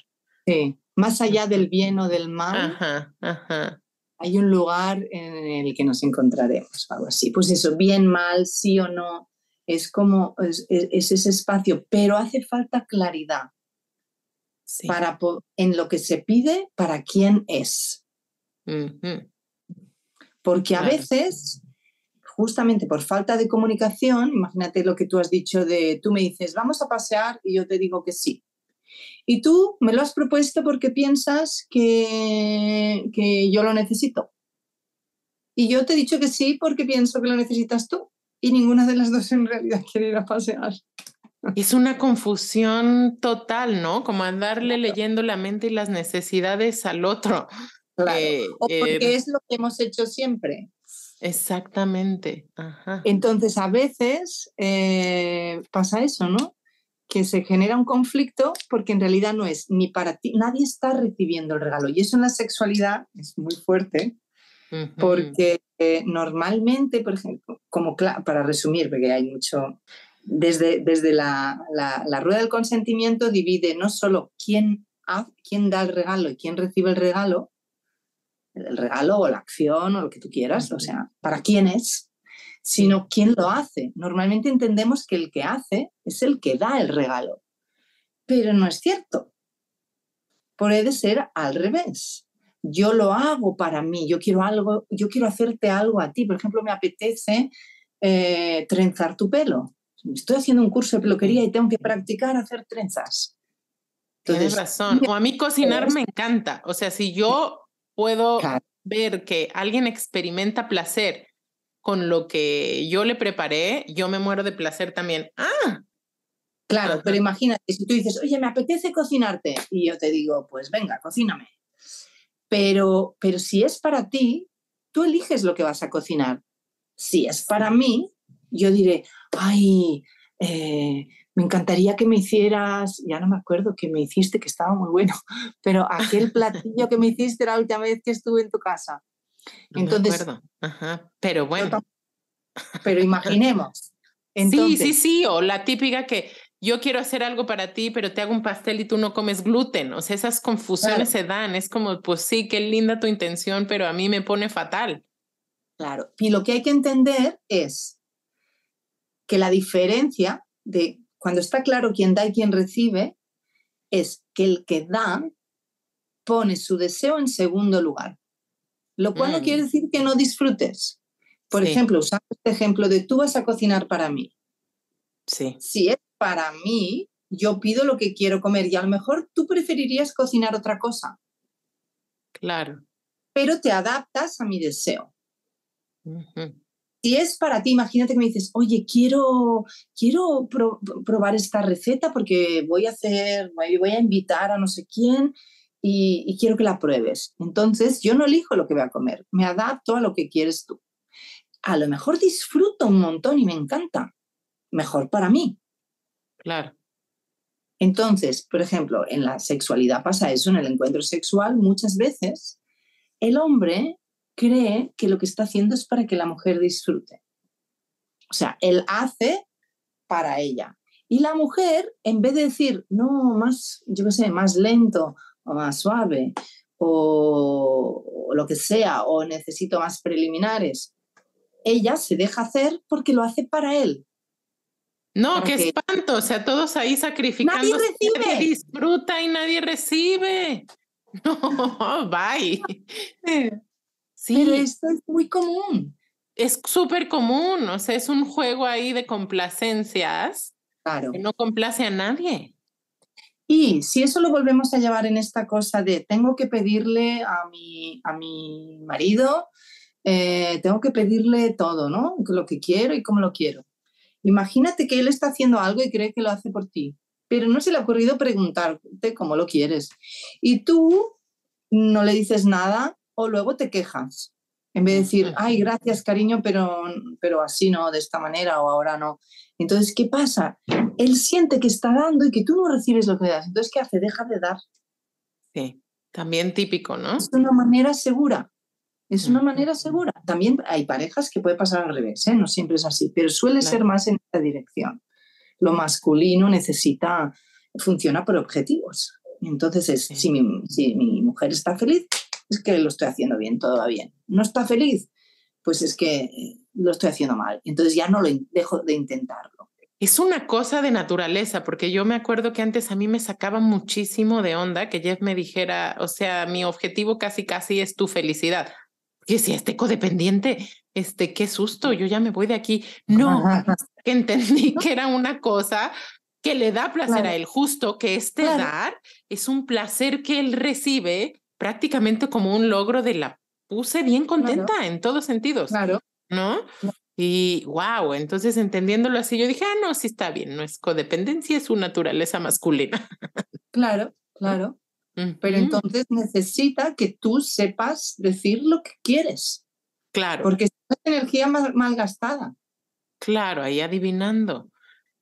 Sí, más allá del bien o del mal, Ajá, ajá. hay un lugar en el que nos encontraremos, algo así. Pues eso, bien, mal, sí o no, es como, es, es ese espacio, pero hace falta claridad Sí. para, en lo que se pide para quién es. Porque a Claro. veces, justamente por falta de comunicación, imagínate lo que tú has dicho de, tú me dices, vamos a pasear y yo te digo que sí. Y tú me lo has propuesto porque piensas que, que yo lo necesito. Y yo te he dicho que sí porque pienso que lo necesitas tú. Y ninguna de las dos en realidad quiere ir a pasear. Es una confusión total, ¿no? Como andarle leyendo la mente y las necesidades al otro. Claro. Eh, o porque eh, es lo que hemos hecho siempre. Exactamente. Ajá. Entonces, a veces eh, pasa eso, ¿no? Que se genera un conflicto porque en realidad no es ni para ti, nadie está recibiendo el regalo. Y eso en la sexualidad es muy fuerte porque eh, normalmente, por ejemplo, como para resumir, porque hay mucho, desde, desde la, la- la rueda del consentimiento divide no solo quién, ha- quién da el regalo y quién recibe el regalo, el regalo o la acción o lo que tú quieras, o sea, para quién es, sino quién lo hace. Normalmente entendemos que el que hace es el que da el regalo, pero no es cierto. Puede ser al revés. Yo lo hago para mí, yo quiero algo, yo quiero hacerte algo a ti. Por ejemplo, me apetece eh, trenzar tu pelo. Estoy haciendo un curso de peluquería y tengo que practicar hacer trenzas. Tienes razón. O a mí cocinar me encanta. O sea, si yo puedo Claro. ver que alguien experimenta placer con lo que yo le preparé, yo me muero de placer también. Ah, Claro, Ajá. pero imagínate, si tú dices, oye, me apetece cocinarte, y yo te digo, pues venga, cocíname. Pero, pero si es para ti, tú eliges lo que vas a cocinar. Si es para mí, yo diré, ay, eh, me encantaría que me hicieras, ya no me acuerdo que me hiciste, que estaba muy bueno, *laughs* pero aquel platillo que me hiciste la última vez que estuve en tu casa. No Entonces- me acuerdo. Ajá. Pero bueno. Pero imaginemos. *laughs* sí, Entonces, sí, sí. O la típica que yo quiero hacer algo para ti, pero te hago un pastel y tú no comes gluten. O sea, esas confusiones se dan. Es como, pues sí, qué linda tu intención, pero a mí me pone fatal. Claro, y lo que hay que entender es que la diferencia de cuando está claro quién da y quién recibe es que el que da pone su deseo en segundo lugar, lo cual no Mm. quiere decir que no disfrutes. Por Sí. ejemplo, usando este ejemplo de tú vas a cocinar para mí. Sí. Si es para mí, yo pido lo que quiero comer y a lo mejor tú preferirías cocinar otra cosa, Claro. pero te adaptas a mi deseo. Si es para ti, imagínate que me dices, oye, quiero, quiero pro- probar esta receta porque voy a hacer, voy a invitar a no sé quién y, y quiero que la pruebes. Entonces, yo no elijo lo que voy a comer, me adapto a lo que quieres tú. A lo mejor disfruto un montón y me encanta. Mejor para mí. Claro. Entonces, por ejemplo, en la sexualidad pasa eso, en el encuentro sexual, muchas veces el hombre cree que lo que está haciendo es para que la mujer disfrute. O sea, él hace para ella. Y la mujer, en vez de decir, no, más, yo qué sé, más lento o más suave o, o lo que sea, o necesito más preliminares, ella se deja hacer porque lo hace para él. No, qué que- espanto. O sea, todos ahí sacrificando. recibe. disfruta y nadie recibe. *laughs* No, bye. Sí, Pero esto es muy común. es súper común. O sea, es un juego ahí de complacencias Claro. que no complace a nadie. Y si eso lo volvemos a llevar en esta cosa de tengo que pedirle a mi, a mi marido, eh, tengo que pedirle todo, ¿no? Lo que quiero y cómo lo quiero. Imagínate que él está haciendo algo y cree que lo hace por ti, pero no se le ha ocurrido preguntarte cómo lo quieres. Y tú no le dices nada o luego te quejas. En vez de decir, ay, gracias, cariño, pero, pero así no, de esta manera o ahora no. Entonces, ¿qué pasa? Él siente que está dando y que tú no recibes lo que le das. Entonces, ¿qué hace? Deja de dar. Sí. También típico, ¿no? Es una manera segura. Es una manera segura. También hay parejas que puede pasar al revés, ¿eh? no siempre es así, pero suele ser más en esta dirección. Lo masculino necesita, funciona por objetivos. Entonces, es, si, mi, si mi mujer está feliz, es que lo estoy haciendo bien, todo va bien. No está feliz, pues es que lo estoy haciendo mal. Entonces ya no lo dejo de intentarlo. Es una cosa de naturaleza, porque yo me acuerdo que antes a mí me sacaba muchísimo de onda que Jeff me dijera, o sea, mi objetivo casi casi es tu felicidad. Que si este codependiente, este, qué susto, yo ya me voy de aquí. No, *laughs* que entendí que era una cosa que le da placer a él, justo que este dar es un placer que él recibe prácticamente como un logro de la puse bien contenta en todos sentidos. Claro. ¿No? Y wow, entonces entendiéndolo así, yo dije, ah, no, sí está bien, no es codependencia, es su naturaleza masculina. Claro, claro. Pero entonces necesita que tú sepas decir lo que quieres. Claro. Porque es energía mal, gastada. Claro, ahí adivinando.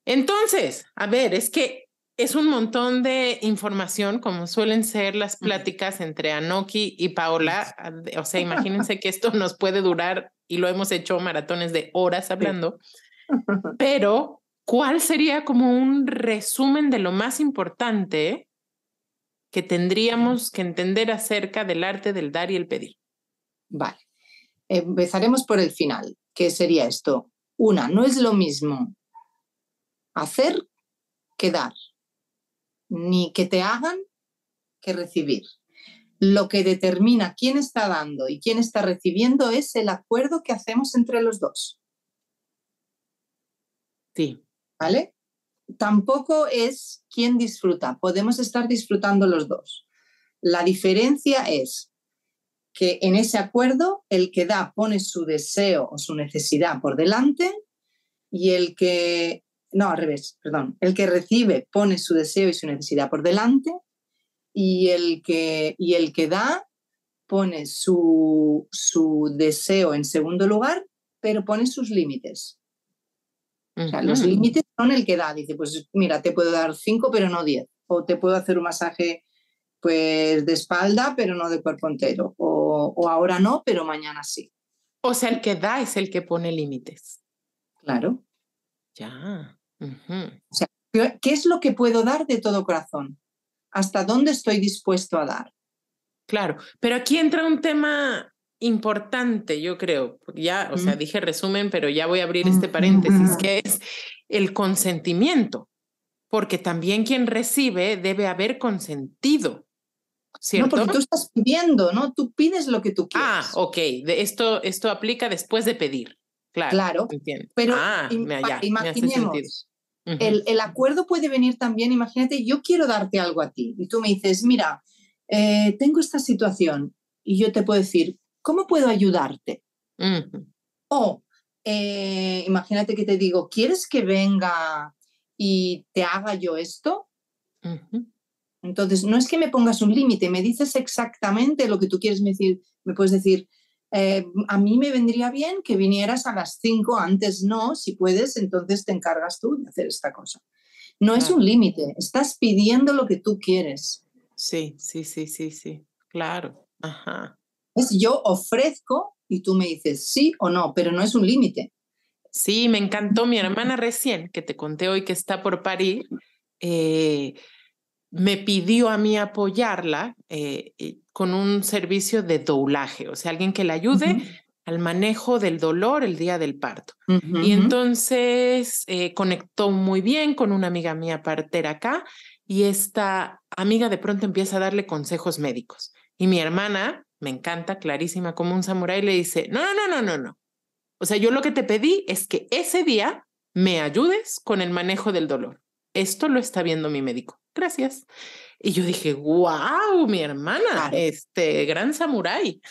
Entonces, a ver, es que es un montón de información, como suelen ser las pláticas entre Anoki y Paola. O sea, imagínense que esto nos puede durar y lo hemos hecho maratones de horas hablando, *laughs* pero ¿cuál sería como un resumen de lo más importante que tendríamos que entender acerca del arte del dar y el pedir? Vale, empezaremos por el final, que sería esto. Una, no es lo mismo hacer que dar, ni que te hagan que recibir lo que determina quién está dando y quién está recibiendo es el acuerdo que hacemos entre los dos. Sí. ¿Vale? Tampoco es quién disfruta. Podemos estar disfrutando los dos. La diferencia es que en ese acuerdo el que da pone su deseo o su necesidad por delante y el que, no, al revés, perdón, el que recibe pone su deseo y su necesidad por delante y el que, y el que da pone su, su deseo en segundo lugar, pero pone sus límites. O sea, los límites son el que da. Dice, pues mira, te puedo dar cinco, pero no diez. O te puedo hacer un masaje pues de espalda, pero no de cuerpo entero. O, o ahora no, pero mañana sí. O sea, el que da es el que pone límites. Claro. Ya. O sea, ¿qué es lo que puedo dar de todo corazón? hasta dónde estoy dispuesto a dar. Claro, pero aquí entra un tema importante, yo creo, ya, o sea, dije resumen, pero ya voy a abrir este paréntesis, *laughs* que es el consentimiento, porque también quien recibe debe haber consentido. ¿Cierto? No, porque tú estás pidiendo, ¿no? Tú pides lo que tú quieres. Ah, ok. esto, esto aplica después de pedir. Claro. Claro. Pero ah, imaginemos, el, acuerdo puede venir también, imagínate, yo quiero darte algo a ti y tú me dices, mira, eh, tengo esta situación y yo te puedo decir, ¿cómo puedo ayudarte? O eh, imagínate que te digo, ¿quieres que venga y te haga yo esto? Entonces, no es que me pongas un límite, me dices exactamente lo que tú quieres decir. Me puedes decir, eh, a mí me vendría bien que vinieras a las 5, antes no, si puedes, entonces te encargas tú de hacer esta cosa. No es un límite, estás pidiendo lo que tú quieres. Sí, sí, sí, sí, sí, claro. Ajá. Es yo ofrezco y tú me dices sí o no, pero no es un límite. Sí, me encantó mi hermana recién, que te conté hoy que está por parir, eh, me pidió a mí apoyarla eh, con un servicio de doulaje, o sea, alguien que le ayude al manejo del dolor el día del parto. y entonces eh, conectó muy bien con una amiga mía partera acá y esta amiga de pronto empieza a darle consejos médicos. Y mi hermana, me encanta, clarísima como un samurái, le dice, no, no, no, no, no, no. O sea, yo lo que te pedí es que ese día me ayudes con el manejo del dolor. Esto lo está viendo mi médico. Gracias. Y yo dije, wow, mi hermana, este gran samurái.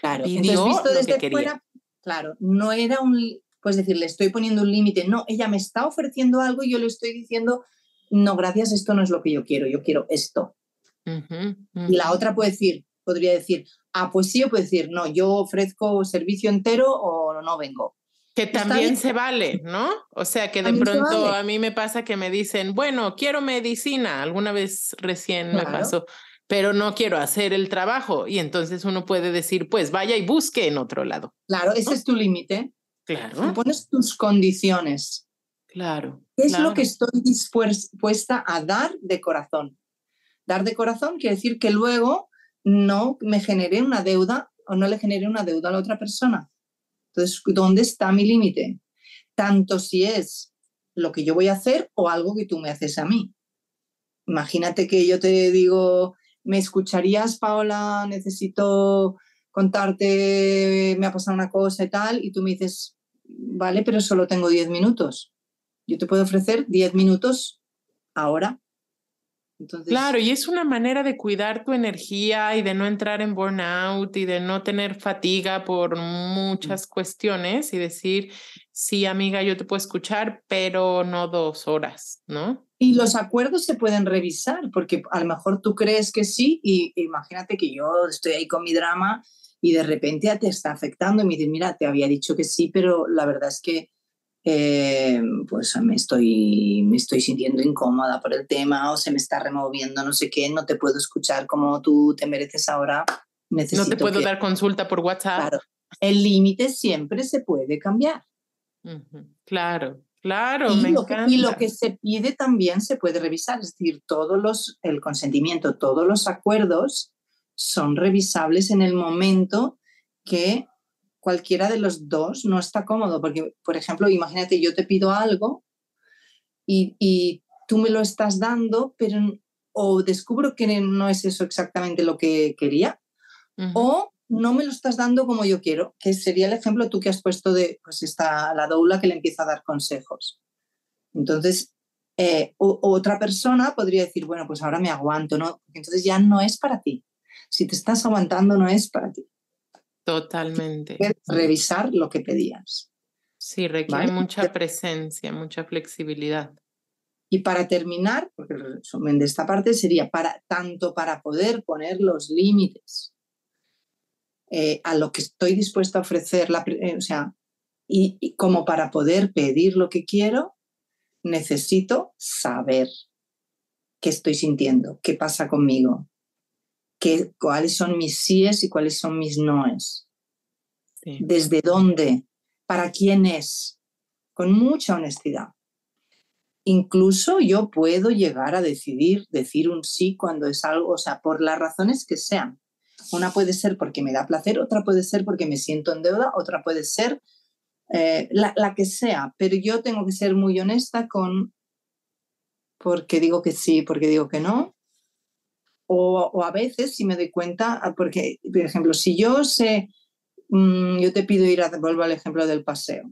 Claro, Pidió visto desde fuera, claro, no era un, pues decir, le estoy poniendo un límite, no, ella me está ofreciendo algo y yo le estoy diciendo, no, gracias, esto no es lo que yo quiero, yo quiero esto. Y la otra puede decir, podría decir, ah, pues sí, o puede decir, no, yo ofrezco servicio entero o no vengo. Que también se vale, ¿no? O sea, que de pronto a mí me pasa que me dicen, bueno, quiero medicina. Alguna vez recién me pasó. pero no quiero hacer el trabajo. Y entonces uno puede decir, pues vaya y busque en otro lado. Claro, ese es tu límite. Claro. Pones tus condiciones. Claro. ¿Qué es lo que estoy dispuesta a dar de corazón? Dar de corazón quiere decir que luego no me genere una deuda o no le genere una deuda a la otra persona. Entonces, ¿dónde está mi límite? Tanto si es lo que yo voy a hacer o algo que tú me haces a mí. Imagínate que yo te digo, ¿me escucharías, Paola? Necesito contarte, me ha pasado una cosa y tal, y tú me dices, vale, pero solo tengo 10 minutos. Yo te puedo ofrecer 10 minutos ahora. Entonces, claro, y es una manera de cuidar tu energía y de no entrar en burnout y de no tener fatiga por muchas cuestiones y decir, sí, amiga, yo te puedo escuchar, pero no dos horas, ¿no? Y los acuerdos se pueden revisar, porque a lo mejor tú crees que sí, y imagínate que yo estoy ahí con mi drama y de repente te está afectando y me dices, mira, te había dicho que sí, pero la verdad es que eh, pues me estoy, me estoy sintiendo incómoda por el tema o se me está removiendo no sé qué, no te puedo escuchar como tú te mereces ahora. Necesito no te puedo dar consulta por WhatsApp. Claro, el límite siempre se puede cambiar. Claro, Claro, y me lo, encanta. y lo que se pide también se puede revisar, es decir, todos los, el consentimiento, todos los acuerdos son revisables en el momento que cualquiera de los dos no está cómodo, porque, por ejemplo, imagínate, yo te pido algo y, y tú me lo estás dando, pero o descubro que no es eso exactamente lo que quería, o no me lo estás dando como yo quiero, que sería el ejemplo tú que has puesto de, pues está la doula que le empieza a dar consejos. Entonces, eh, otra persona podría decir, bueno, pues ahora me aguanto, ¿no? Entonces ya no es para ti. Si te estás aguantando, no es para ti. Totalmente. Revisar lo que pedías. Sí, requiere mucha presencia, mucha flexibilidad. Y para terminar, porque el resumen de esta parte sería para tanto para poder poner los límites eh, a lo que estoy dispuesto a ofrecer, la, eh, o sea, y, como para poder pedir lo que quiero, necesito saber qué estoy sintiendo, qué pasa conmigo, qué, cuáles son mis síes y cuáles son mis noes. ¿Desde dónde? ¿Para quién es? Con mucha honestidad. Incluso yo puedo llegar a decidir decir un sí cuando es algo, o sea, por las razones que sean. Una puede ser porque me da placer, otra puede ser porque me siento en deuda, otra puede ser eh, la, que sea, pero yo tengo que ser muy honesta con porque digo que sí, porque digo que no. O, a veces, si me doy cuenta, ah, porque, por ejemplo, si yo sé, mm, yo te pido ir a, vuelvo al ejemplo del paseo,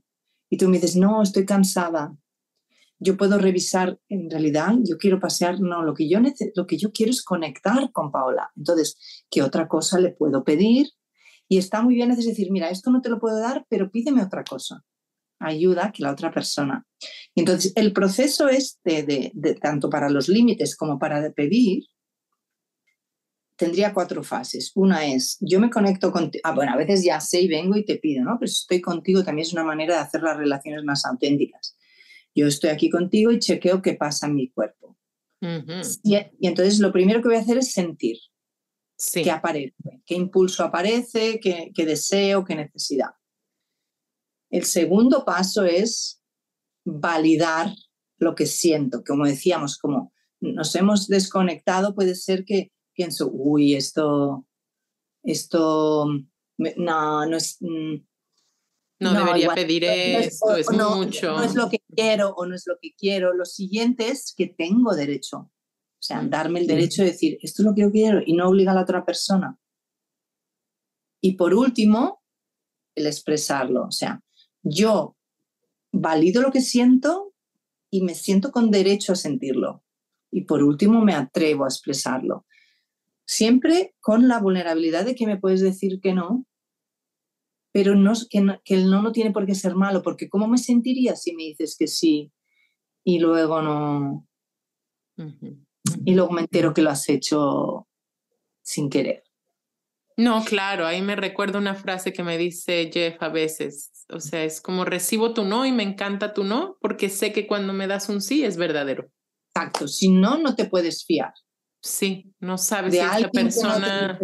y tú me dices, no, estoy cansada, yo puedo revisar, en realidad, yo quiero pasear, no, lo que yo, lo que yo quiero es conectar con Paola. Entonces, ¿qué otra cosa le puedo pedir? Y está muy bien es decir, mira, esto no te lo puedo dar, pero pídeme otra cosa. Ayuda que la otra persona. Entonces, el proceso este, de, tanto para los límites como para pedir, tendría cuatro fases. Una es, yo me conecto contigo, ah, bueno, a veces ya sé y vengo y te pido, ¿no? Pero estoy contigo también es una manera de hacer las relaciones más auténticas. Yo estoy aquí contigo y chequeo qué pasa en mi cuerpo. y, entonces lo primero que voy a hacer es sentir qué aparece, qué impulso aparece, qué, qué deseo, qué necesidad. El segundo paso es validar lo que siento. Como decíamos, como nos hemos desconectado, puede ser que pienso, uy, esto, esto, no, no es, mm, no, debería pedir esto, es, mucho. No es lo que quiero o no es lo que quiero. Lo siguiente es que tengo derecho. O sea, darme el derecho de decir, esto es lo que yo quiero y no obliga a la otra persona. Y por último, el expresarlo. O sea, yo valido lo que siento y me siento con derecho a sentirlo. Y por último, me atrevo a expresarlo. Siempre con la vulnerabilidad de que me puedes decir que no, pero no, que, el no no tiene por qué ser malo, porque ¿cómo me sentiría si me dices que sí y luego no... Y luego me entero que lo has hecho sin querer. No, claro, ahí me recuerdo una frase que me dice Jeff a veces, o sea, es como recibo tu no y me encanta tu no porque sé que cuando me das un sí es verdadero. Exacto, si no, no te puedes fiar. Sí, no sabes si esta persona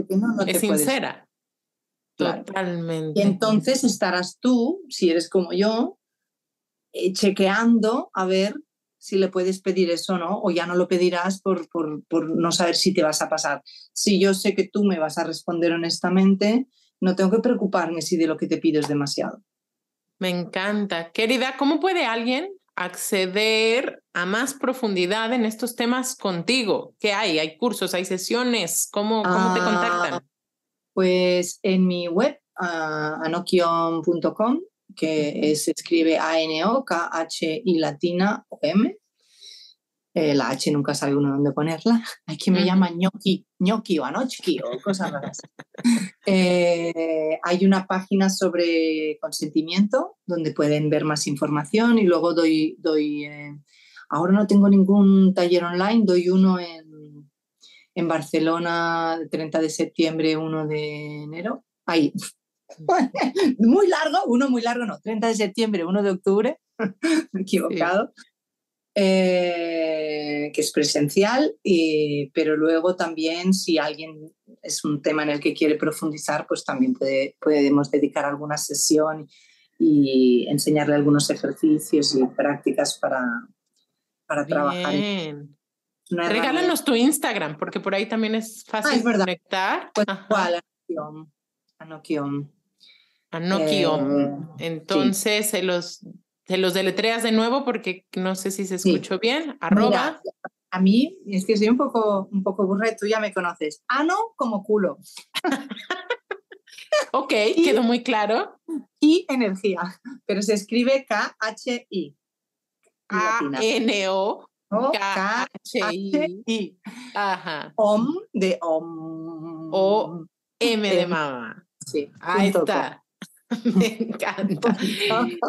es sincera. Totalmente. Y entonces estarás tú, si eres como yo, eh, chequeando a ver si le puedes pedir eso o no, o ya no lo pedirás por, por, por, no saber si te vas a pasar. Si yo sé que tú me vas a responder honestamente, no tengo que preocuparme si de lo que te pido es demasiado. Me encanta. Querida, ¿cómo puede alguien acceder a más profundidad en estos temas contigo? ¿Qué hay? ¿Hay cursos? ¿Hay sesiones? ¿Cómo, cómo te contactan? Ah, pues en mi web, uh, anokion.com, que se escribe A-N-O-K-H-I latina o M. Eh, la H nunca sabe uno dónde ponerla. Hay quien me llama ñoqui, ñoqui o anochki o cosas raras. *laughs* Eh, hay una página sobre consentimiento donde pueden ver más información y luego doy, doy eh, ahora no tengo ningún taller online, doy uno en, en Barcelona, 30 de septiembre, 1 de enero. Ahí, *laughs* muy largo, uno muy largo, no, 30 de septiembre, 1 de octubre, *laughs* equivocado, eh, que es presencial, y, pero luego también si alguien es un tema en el que quiere profundizar, pues también podemos dedicar alguna sesión y enseñarle algunos ejercicios y prácticas para, para trabajar. Regálanos tu Instagram, porque por ahí también es fácil ah, conectar. Pues, ¿cuál? Anokion. Anokion. Eh, Entonces, se, los, se los deletreas de nuevo porque no sé si se escuchó bien. Arroba. A mí, es que soy un poco, un poco burre, tú ya me conoces. Ano como culo. *laughs* ok, quedó muy claro. Y energía, pero se escribe K-H-I. A-N-O. K-H-I. Ajá. Om de om. O M de mamá. Sí. Ahí está. *laughs* Me encanta.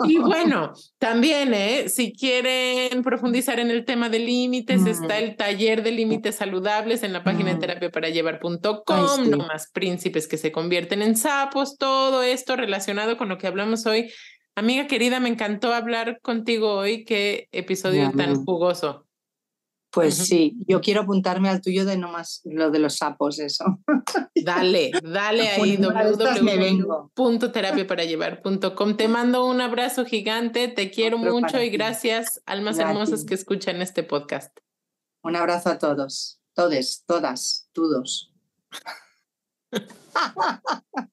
Y bueno, también, ¿eh? si quieren profundizar en el tema de límites, está el taller de límites saludables en la página de terapia para llevar.com, no más príncipes que se convierten en sapos, todo esto relacionado con lo que hablamos hoy. Amiga querida, me encantó hablar contigo hoy. Qué episodio tan jugoso. Pues sí, yo quiero apuntarme al tuyo de nomás lo de los sapos, eso. Dale, dale *laughs* ahí, www.terapiaparayevar.com. Te mando un abrazo gigante, te quiero mucho y gracias, almas hermosas que escuchan este podcast. Un abrazo a todos, todes, todas, todos. *laughs*